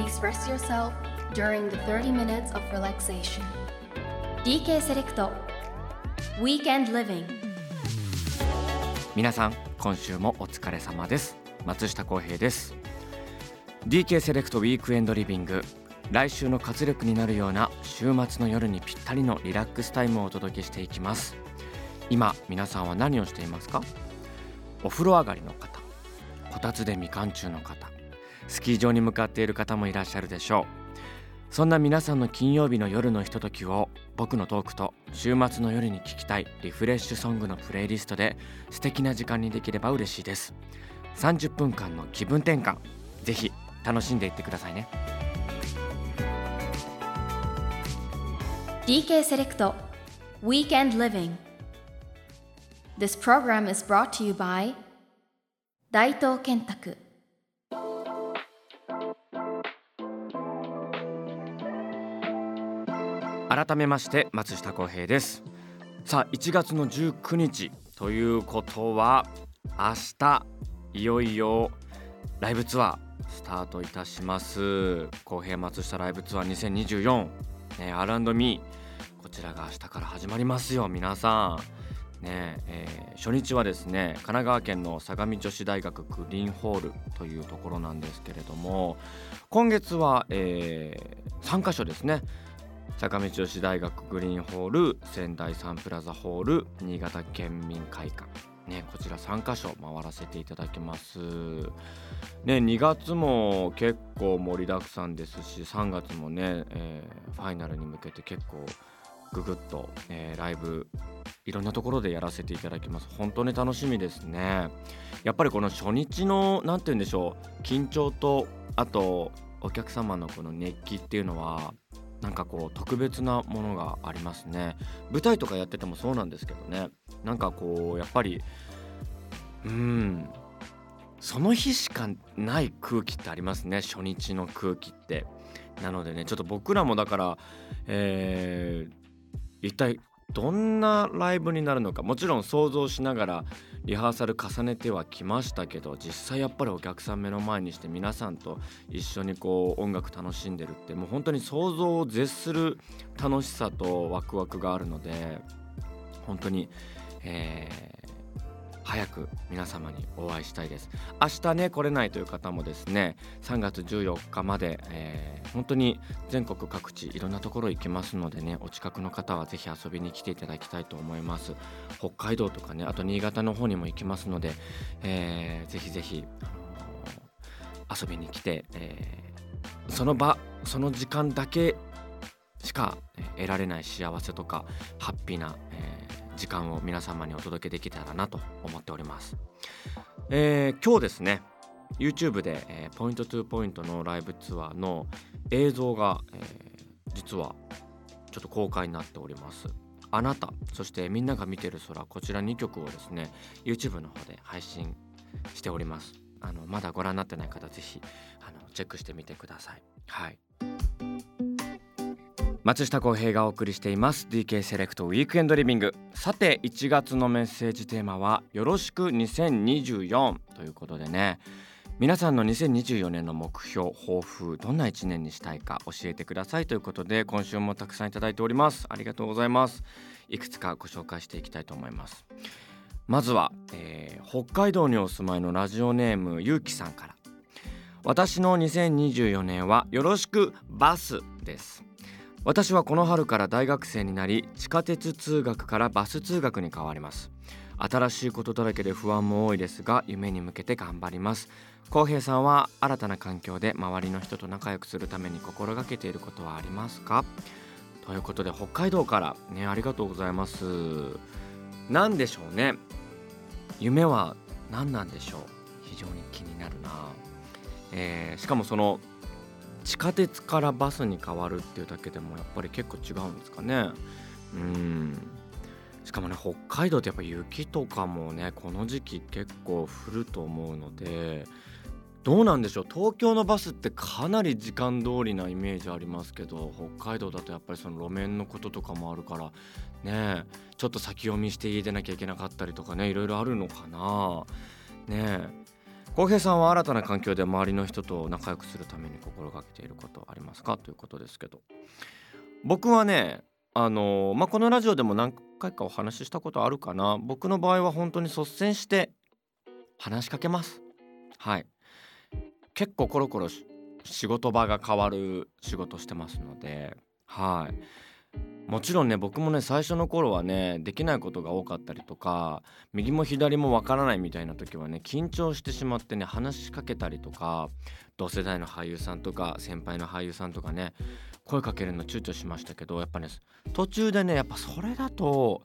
please rest yourself during the 30 minutes of relaxation. DK セレクト Weekend Living. 皆さん今週もお疲れ様です。松下洸平です。DK セレクトウィークエンドリビング来週の活力になるような週末の夜にぴったりのリラックスタイムをお届けしていきます。今皆さんは何をしていますか？お風呂上がりの方。こたつでみかん中の方。スキー場に向かっている方もいらっしゃるでしょう。そんな皆さんの金曜日の夜のひとときを僕のトークと週末の夜に聴きたいリフレッシュソングのプレイリストで素敵な時間にできれば嬉しいです。30分間の気分転換ぜひ楽しんでいってくださいね。DK セレクト Weekend Living This program is brought to you by 大東建託改めまして松下洸平です。さあ1月の19日ということは明日いよいよライブツアースタートいたします。洸平松下ライブツアー2024、ね、R&Me こちらが明日から始まりますよ。皆さんねえー初日はですね神奈川県の相模女子大学グリーンホールというところなんですけれども今月は、え3カ所ですね。坂道女子大学グリーンホール仙台サンプラザホール新潟県民会館。ねこちら3カ所回らせていただきます。ね2月も結構盛りだくさんですし3月もね、えーファイナルに向けて結構ググッと、えーライブいろんなところでやらせていただきます。本当に楽しみですね。やっぱりこの初日の何て言うんでしょう緊張とあとお客様のこの熱気っていうのはなんかこう特別なものがありますね。舞台とかやっててもそうなんですけどね。なんかこうやっぱりうんその日しかない空気ってありますね。初日の空気って。なのでねちょっと僕らもだからえー一体どんなライブになるのかもちろん想像しながらリハーサル重ねてはきましたけど実際やっぱりお客さん目の前にして皆さんと一緒にこう音楽楽しんでるってもう本当に想像を絶する楽しさとワクワクがあるので本当に、えー早く皆様にお会いしたいです。明日ね来れないという方もですね3月14日まで、えー本当に全国各地いろんなところ行きますのでねお近くの方はぜひ遊びに来ていただきたいと思います。北海道とかねあと新潟の方にも行きますので、えーぜひぜひ、あの遊びに来て、えーその場その時間だけしか得られない幸せとかハッピーな、えー時間を皆様にお届けできたらなと思っております、えー今日ですね YouTube で、えーポイントトゥーポイントのライブツアーの映像が、えー実はちょっと公開になっております。あなたそしてみんなが見てる空こちら2曲をですね YouTube の方で配信しております。あのまだご覧になってない方ぜひあのチェックしてみてください。はい。松下洸平がお送りしています。DK セレクトウィークエンドリビング。さて1月のメッセージテーマはよろしく2024ということでね。皆さんの2024年の目標抱負どんな1年にしたいか教えてください。ということで今週もたくさんいただいております。ありがとうございます。いくつかご紹介していきたいと思います。まずは、えー北海道にお住まいのラジオネームゆうきさんから。私の2024年はよろしくバスです。私はこの春から大学生になり地下鉄通学からバス通学に変わります。新しいことだらけで不安も多いですが夢に向けて頑張ります。浩平さんは新たな環境で周りの人と仲良くするために心がけていることはありますか？ということで北海道からねありがとうございます。何でしょうね。夢は何なんでしょう？非常に気になるな、えーしかもその地下鉄からバスに変わるっていうだけでもやっぱり結構違うんですかね。うん。しかもね北海道ってやっぱ雪とかもねこの時期結構降ると思うのでどうなんでしょう？東京のバスってかなり時間通りなイメージありますけど北海道だとやっぱりその路面のこととかもあるからねちょっと先読みして家出なきゃいけなかったりとかねいろいろあるのかな。ね。浩平さんは新たな環境で周りの人と仲良くするために心がけていることありますか？ということですけど。僕はねあのまあ、このラジオでも何回かお話ししたことあるかな。僕の場合は本当に率先して話しかけます。はい。結構コロコロ仕事場が変わる仕事してますので。はい。もちろんね僕もね最初の頃はねできないことが多かったりとか右も左もわからないみたいな時はね緊張してしまってね話しかけたりとか同世代の俳優さんとか先輩の俳優さんとかね声かけるの躊躇しましたけどやっぱね途中でねやっぱそれだと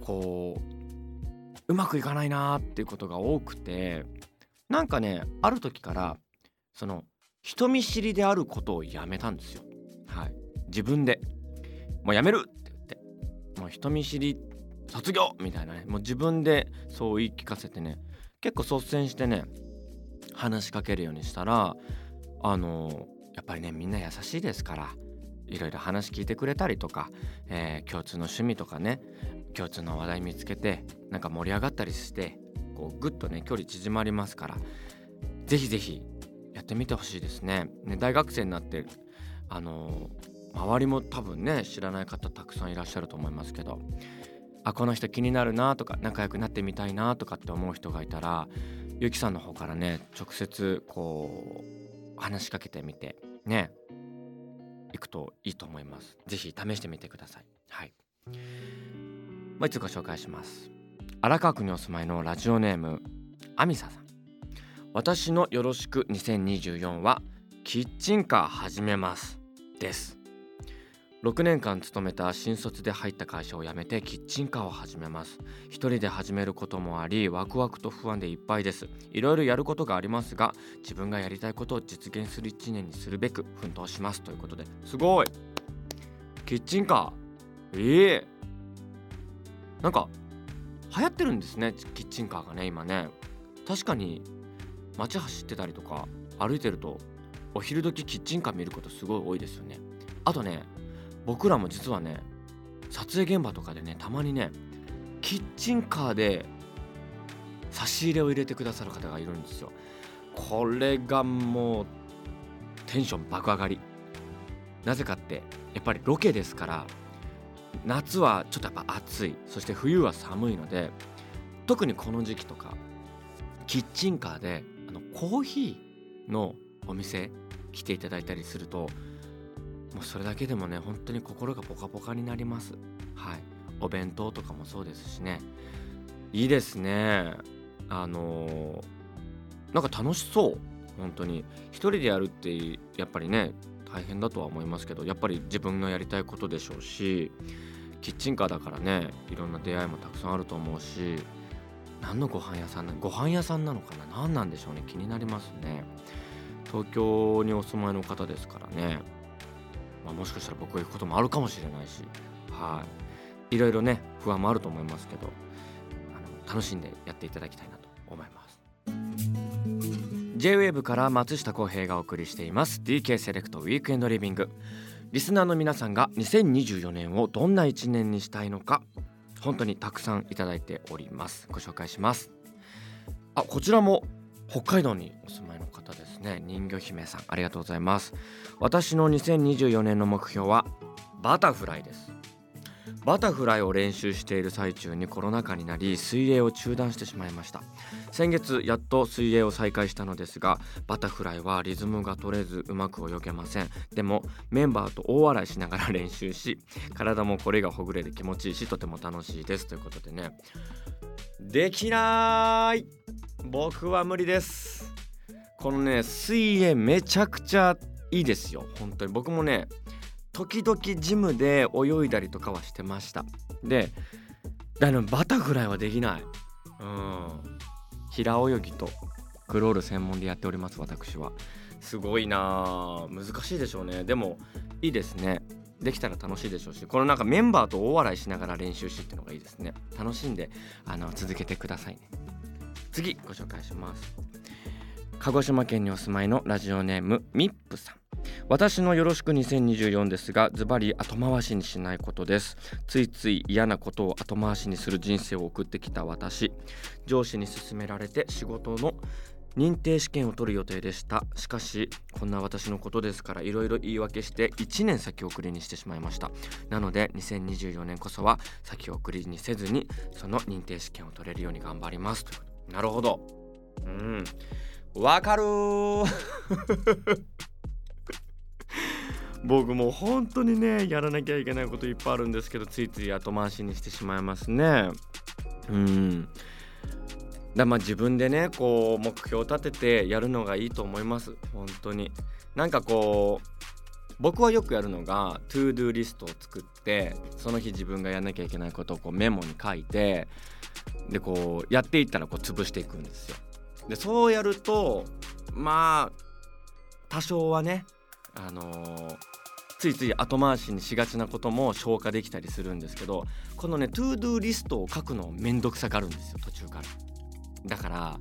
こううまくいかないなーっていうことが多くてなんかねある時からその人見知りであることをやめたんですよ。はい、自分でもうやめるって言ってもう人見知り卒業みたいなねもう自分でそう言い聞かせてね結構率先してね話しかけるようにしたらあのやっぱりねみんな優しいですからいろいろ話聞いてくれたりとか、えー、共通の趣味とかね共通の話題見つけてなんか盛り上がったりしてこうぐっとね距離縮まりますから是非是非やってみてほしいですね。ね大学生になってあの周りも多分ね知らない方たくさんいらっしゃると思いますけどあこの人気になるなとか仲良くなってみたいなとかって思う人がいたらゆきさんの方からね直接こう話しかけてみてね行くといいと思います。是非試してみてください。はい。もう一つご紹介します。荒川区にお住まいのラジオネームアミサさん。私のよろしく2024はキッチンカー始めます。です。6年間勤めた新卒で入った会社を辞めてキッチンカーを始めます。一人で始めることもありワクワクと不安でいっぱいです。いろいろやることがありますが自分がやりたいことを実現する1年にするべく奮闘します。ということですごい。キッチンカー。ええ。ー、なんか流行ってるんですねキッチンカーがね今ね。確かに街走ってたりとか歩いてるとお昼時キッチンカー見ることすごい多いですよね。あとね僕らも実はね撮影現場とかでねたまにねキッチンカーで差し入れを入れてくださる方がいるんですよ。これがもうテンション爆上がり。なぜかってやっぱりロケですから夏はちょっとやっぱ暑い。そして冬は寒いので特にこの時期とかキッチンカーであのコーヒーのお店来ていただいたりするともうそれだけでもね本当に心がポカポカになります。はい。お弁当とかもそうですしね。いいですね。あのー、なんか楽しそう。本当に。一人でやるってやっぱりね大変だとは思いますけどやっぱり自分のやりたいことでしょうしキッチンカーだからねいろんな出会いもたくさんあると思うし何のご飯屋さんなご飯屋さんなのかな？何なんでしょうね。気になりますね。東京にお住まいの方ですからね。まあ、もしかしたら僕が行くこともあるかもしれないし、はい、いろいろね不安もあると思いますけどあの楽しんでやっていただきたいなと思います。J-WAVE から松下洸平がお送りしています。DK セレクトウィークエンドリビングリスナーの皆さんが2024年をどんな1年にしたいのか本当にたくさんいただいております。ご紹介します。あこちらも北海道にお住まいの方ですね。人魚姫さんありがとうございます。私の2024年の目標はバタフライです。バタフライを練習している最中にコロナ禍になり水泳を中断してしまいました。先月やっと水泳を再開したのですがバタフライはリズムが取れずうまく泳げません。でもメンバーと大笑いしながら練習し体もこれがほぐれで気持ちいいしとても楽しいです。ということでね。できない！僕は無理です。このね水泳めちゃくちゃいいですよ。本当に。僕もね時々ジムで泳いだりとかはしてました。でだのバタフライはできない。うん。平泳ぎとクロール専門でやっております私は。すごいな難しいでしょうね。でもいいですね。できたら楽しいでしょうし。このなんかメンバーと大笑いしながら練習しっていうのがいいですね。楽しんであの続けてくださいね。次ご紹介します。鹿児島県にお住まいのラジオネームミップさん。私のよろしく2024ですがズバリ後回しにしないことです。ついつい嫌なことを後回しにする人生を送ってきた私。上司に勧められて仕事の認定試験を取る予定でした。しかしこんな私のことですからいろいろ言い訳して1年先送りにしてしまいました。なので2024年こそは先送りにせずにその認定試験を取れるように頑張ります。ということなるほど。うん。わかる。僕も本当にねやらなきゃいけないこといっぱいあるんですけどついつい後回しにしてしまいますね。うん。だまあ自分でねこう目標を立ててやるのがいいと思います。本当に。なんかこう僕はよくやるのが to-do リストを作ってその日自分がやんなきゃいけないことをこうメモに書いてでこうやっていったらこう潰していくんですよ。でそうやるとまあ多少はねあのーついつい後回しにしがちなことも消化できたりするんですけどこのね to-do リストを書くのめんどくさがるんですよ途中から。だから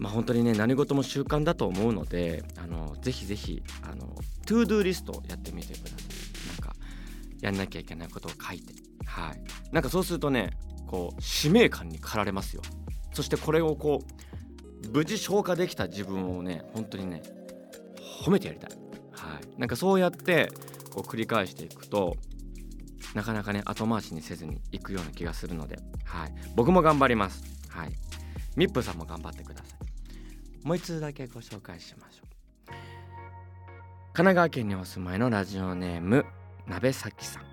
まあ本当にね何事も習慣だと思うのであのぜひぜひあの to-do リストをやってみてください。なんかやんなきゃいけないことを書いて。はい。なんかそうするとねこう使命感に駆られますよ。そしてこれをこう無事消化できた自分をね本当にね褒めてやりたい。はい。なんかそうやってこう繰り返していくとなかなかね後回しにせずにいくような気がするので、はい、僕も頑張ります。はい、ミップさんも頑張ってください。もう一通だけご紹介しましょう。神奈川県にお住まいのラジオネーム鍋崎さん。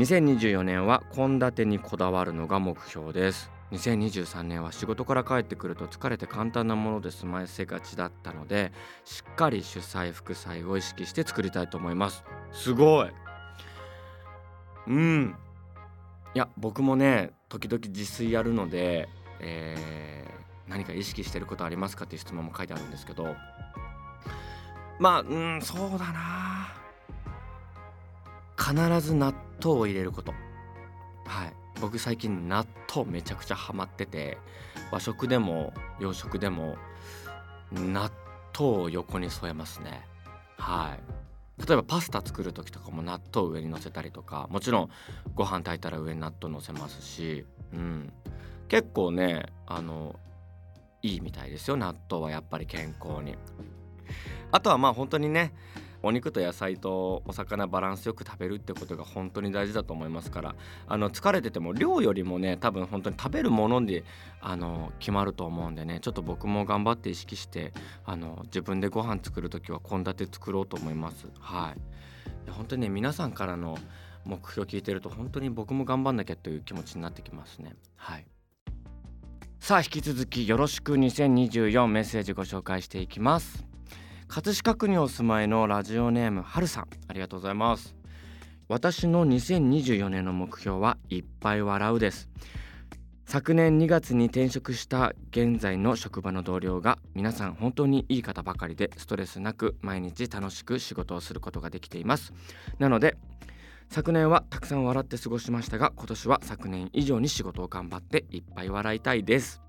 2024年は献立にこだわるのが目標です。2023年は仕事から帰ってくると疲れて簡単なもので済ませがちだったのでしっかり主菜副菜を意識して作りたいと思いますすごいうんいや僕もね時々自炊やるので、えー何か意識してることありますかっていう質問も書いてあるんですけど。まあうんそうだな。必ず納豆を入れること。はい。僕最近納豆めちゃくちゃハマってて和食でも洋食でも納豆を横に添えますね。はい。例えばパスタ作る時とかも納豆上に乗せたりとかもちろんご飯炊いたら上に納豆乗せますし、うん、結構ねあのいいみたいですよ。納豆はやっぱり健康に。あとはまあ本当にねお肉と野菜とお魚バランスよく食べるってことが本当に大事だと思いますからあの疲れてても量よりもね多分本当に食べるものであの決まると思うんでねちょっと僕も頑張って意識してあの自分でご飯作る時は献立作ろうと思います。はい。本当にね皆さんからの目標聞いてると本当に僕も頑張んなきゃという気持ちになってきますね。はい。さあ引き続きよろしく2024メッセージご紹介していきます。葛飾区にお住まいのラジオネームはるさんありがとうございます。私の2024年の目標はいっぱい笑うです。昨年2月に転職した現在の職場の同僚が皆さん本当にいい方ばかりでストレスなく毎日楽しく仕事をすることができています。なので昨年はたくさん笑って過ごしましたが今年は昨年以上に仕事を頑張っていっぱい笑いたいです。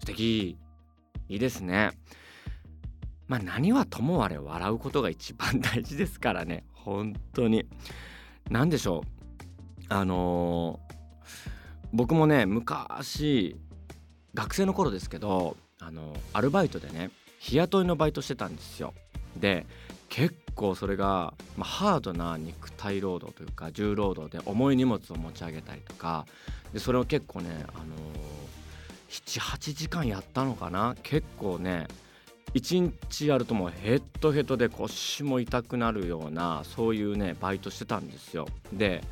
素敵。いいですね。まあ何はともあれ笑うことが一番大事ですからね。本当に。何でしょう。あのー僕もね昔学生の頃ですけどあのアルバイトでね日雇いのバイトしてたんですよ。で結構それが、まあ、ハードな肉体労働というか重労働で重い荷物を持ち上げたりとかでそれを結構ね、あのー、78時間やったのかな？結構ね1日やるともうヘッドヘッドで腰も痛くなるようなそういうねバイトしてたんですよ。で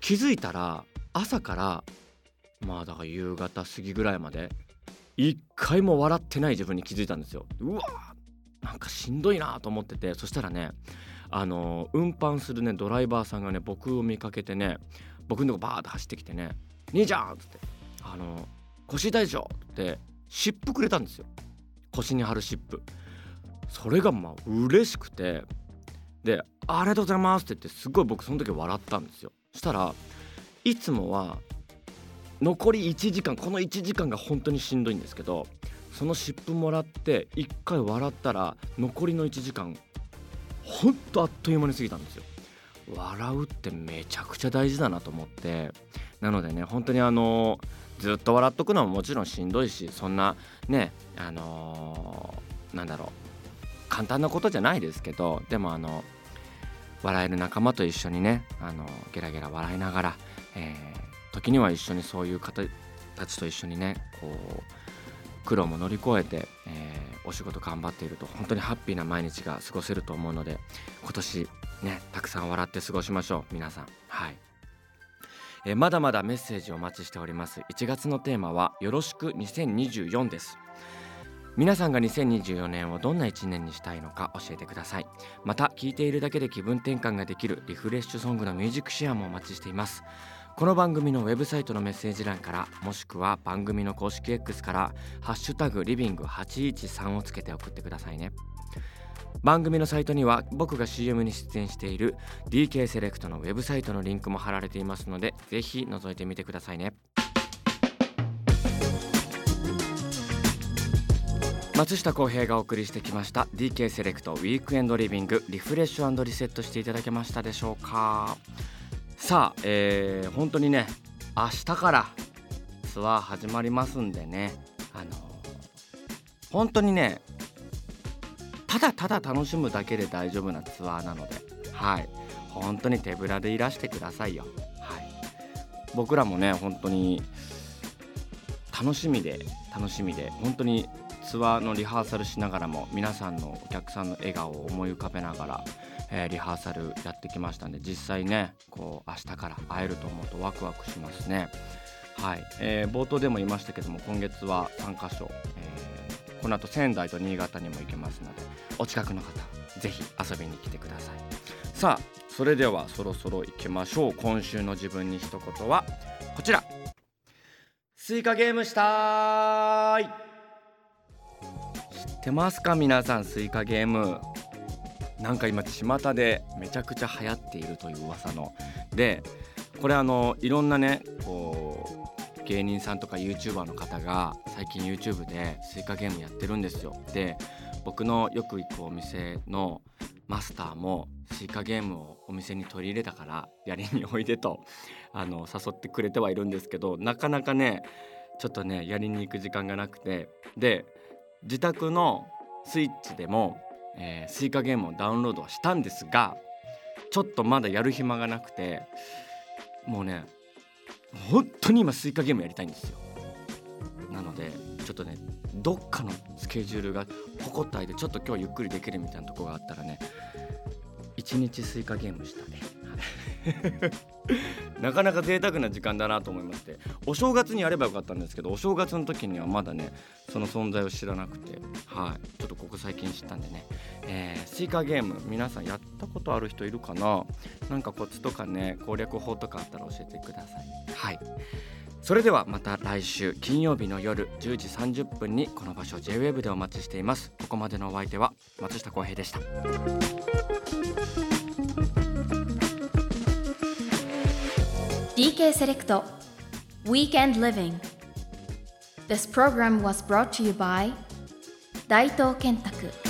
気づいたら朝からまあだから夕方過ぎぐらいまで一回も笑ってない自分に気づいたんですよ。うわなんかしんどいなと思っててそしたらねあの運搬するねドライバーさんがね僕を見かけてね僕のとこバーって走ってきてね「兄ちゃん!」っつって「あの腰痛いでしょ!」って湿布くれたんですよ腰に貼る湿布それがまあ嬉しくてで「ありがとうございます」って言ってすごい僕その時笑ったんですよしたらいつもは残り1時間この1時間が本当にしんどいんですけどその湿布もらって1回笑ったら残りの1時間ほんとあっという間に過ぎたんですよ。笑うってめちゃくちゃ大事だなと思って。なのでね本当にあのずっと笑っとくのももちろんしんどいしそんなねあのー、なんだろう簡単なことじゃないですけどでもあの笑える仲間と一緒にねあのゲラゲラ笑いながら、えー、時には一緒にそういう方たちと一緒にねこう苦労も乗り越えて、えー、お仕事頑張っていると本当にハッピーな毎日が過ごせると思うので今年ねたくさん笑って過ごしましょう皆さん。はい。えまだまだメッセージをお待ちしております。1月のテーマはよろしく2024です。皆さんが2024年をどんな1年にしたいのか教えてください。また聴いているだけで気分転換ができるリフレッシュソングのミュージックシェアもお待ちしています。この番組のウェブサイトのメッセージ欄からもしくは番組の公式 X から「ハッシュタグリビング813」をつけて送ってくださいね。番組のサイトには僕が CM に出演している DK セレクトのウェブサイトのリンクも貼られていますのでぜひ覗いてみてくださいね。松下洸平がお送りしてきました DK セレクトウィークエンドリビングリフレッシュリセットしていただけましたでしょうか。さあ、えー、本当にね明日からツアー始まりますんでねあの、本当にねただただ楽しむだけで大丈夫なツアーなのではい。本当に手ぶらでいらしてくださいよ。はい。僕らもね本当に楽しみで楽しみで本当にツアーのリハーサルしながらも皆さんのお客さんの笑顔を思い浮かべながら、えー、リハーサルやってきましたんで実際ねこう明日から会えると思うとワクワクしますね。はい、えー、冒頭でも言いましたけども今月は3カ所、えー、この後仙台と新潟にも行けますのでお近くの方ぜひ遊びに来てください。さあそれではそろそろ行きましょう。今週の自分に一言はこちら。スイカゲームしたい。ってますか皆さんスイカゲーム。なんか今巷でめちゃくちゃ流行っているという噂の。でこれあのいろんなねこう芸人さんとか YouTuber の方が最近 YouTube でスイカゲームやってるんですよ。で僕のよく行くお店のマスターもスイカゲームをお店に取り入れたからやりにおいでとあの誘ってくれてはいるんですけどなかなかねちょっとねやりに行く時間がなくて。で自宅のスイッチでも、えー、スイカゲームをダウンロードはしたんですがちょっとまだやる暇がなくてもうね本当に今スイカゲームやりたいんですよ。なのでちょっとねどっかのスケジュールがポコッと空いてちょっと今日ゆっくりできるみたいなとこがあったらね一日スイカゲームしたね なかなか贅沢な時間だなと思いましてお正月にやればよかったんですけどお正月の時にはまだねその存在を知らなくてはいちょっとここ最近知ったんでね、えー、スイカゲーム皆さんやったことある人いるかな？なんかコツとかね攻略法とかあったら教えてください。はい。それではまた来週金曜日の夜10時30分にこの場所 JWEB でお待ちしています。ここまでのお相手は松下洸平でした。DK セレクト Weekend Living This program was brought to you by 大東建託